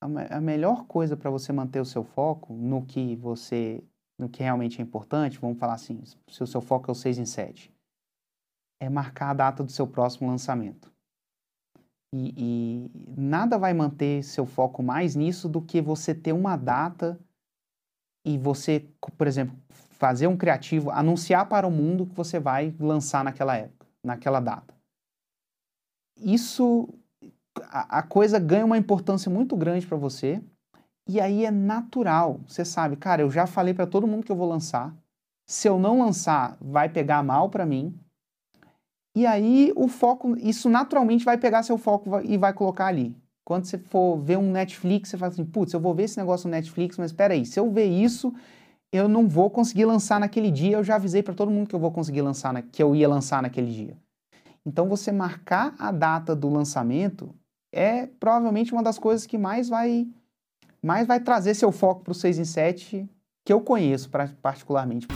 a, a melhor coisa para você manter o seu foco no que você, no que realmente é importante, vamos falar assim, se o seu foco é o 6 em 7, é marcar a data do seu próximo lançamento. E, e, nada vai manter seu foco mais nisso do que você ter uma data e você, por exemplo, fazer um criativo, anunciar para o mundo que você vai lançar naquela época, naquela data. Isso, a, coisa ganha uma importância muito grande para você e aí é natural. Você sabe, cara, eu já falei para todo mundo que eu vou lançar. Se eu não lançar, vai pegar mal para mim. E aí o foco, isso naturalmente vai pegar seu foco e vai colocar ali. Quando você for ver um Netflix, você fala assim, putz, eu vou ver esse negócio no Netflix, mas espera aí, se eu ver isso, eu não vou conseguir lançar naquele dia. Eu já avisei para todo mundo que eu vou conseguir lançar, na, que eu ia lançar naquele dia. Então você marcar a data do lançamento é provavelmente uma das coisas que mais vai mais vai trazer seu foco para o 6 em 7 que eu conheço particularmente.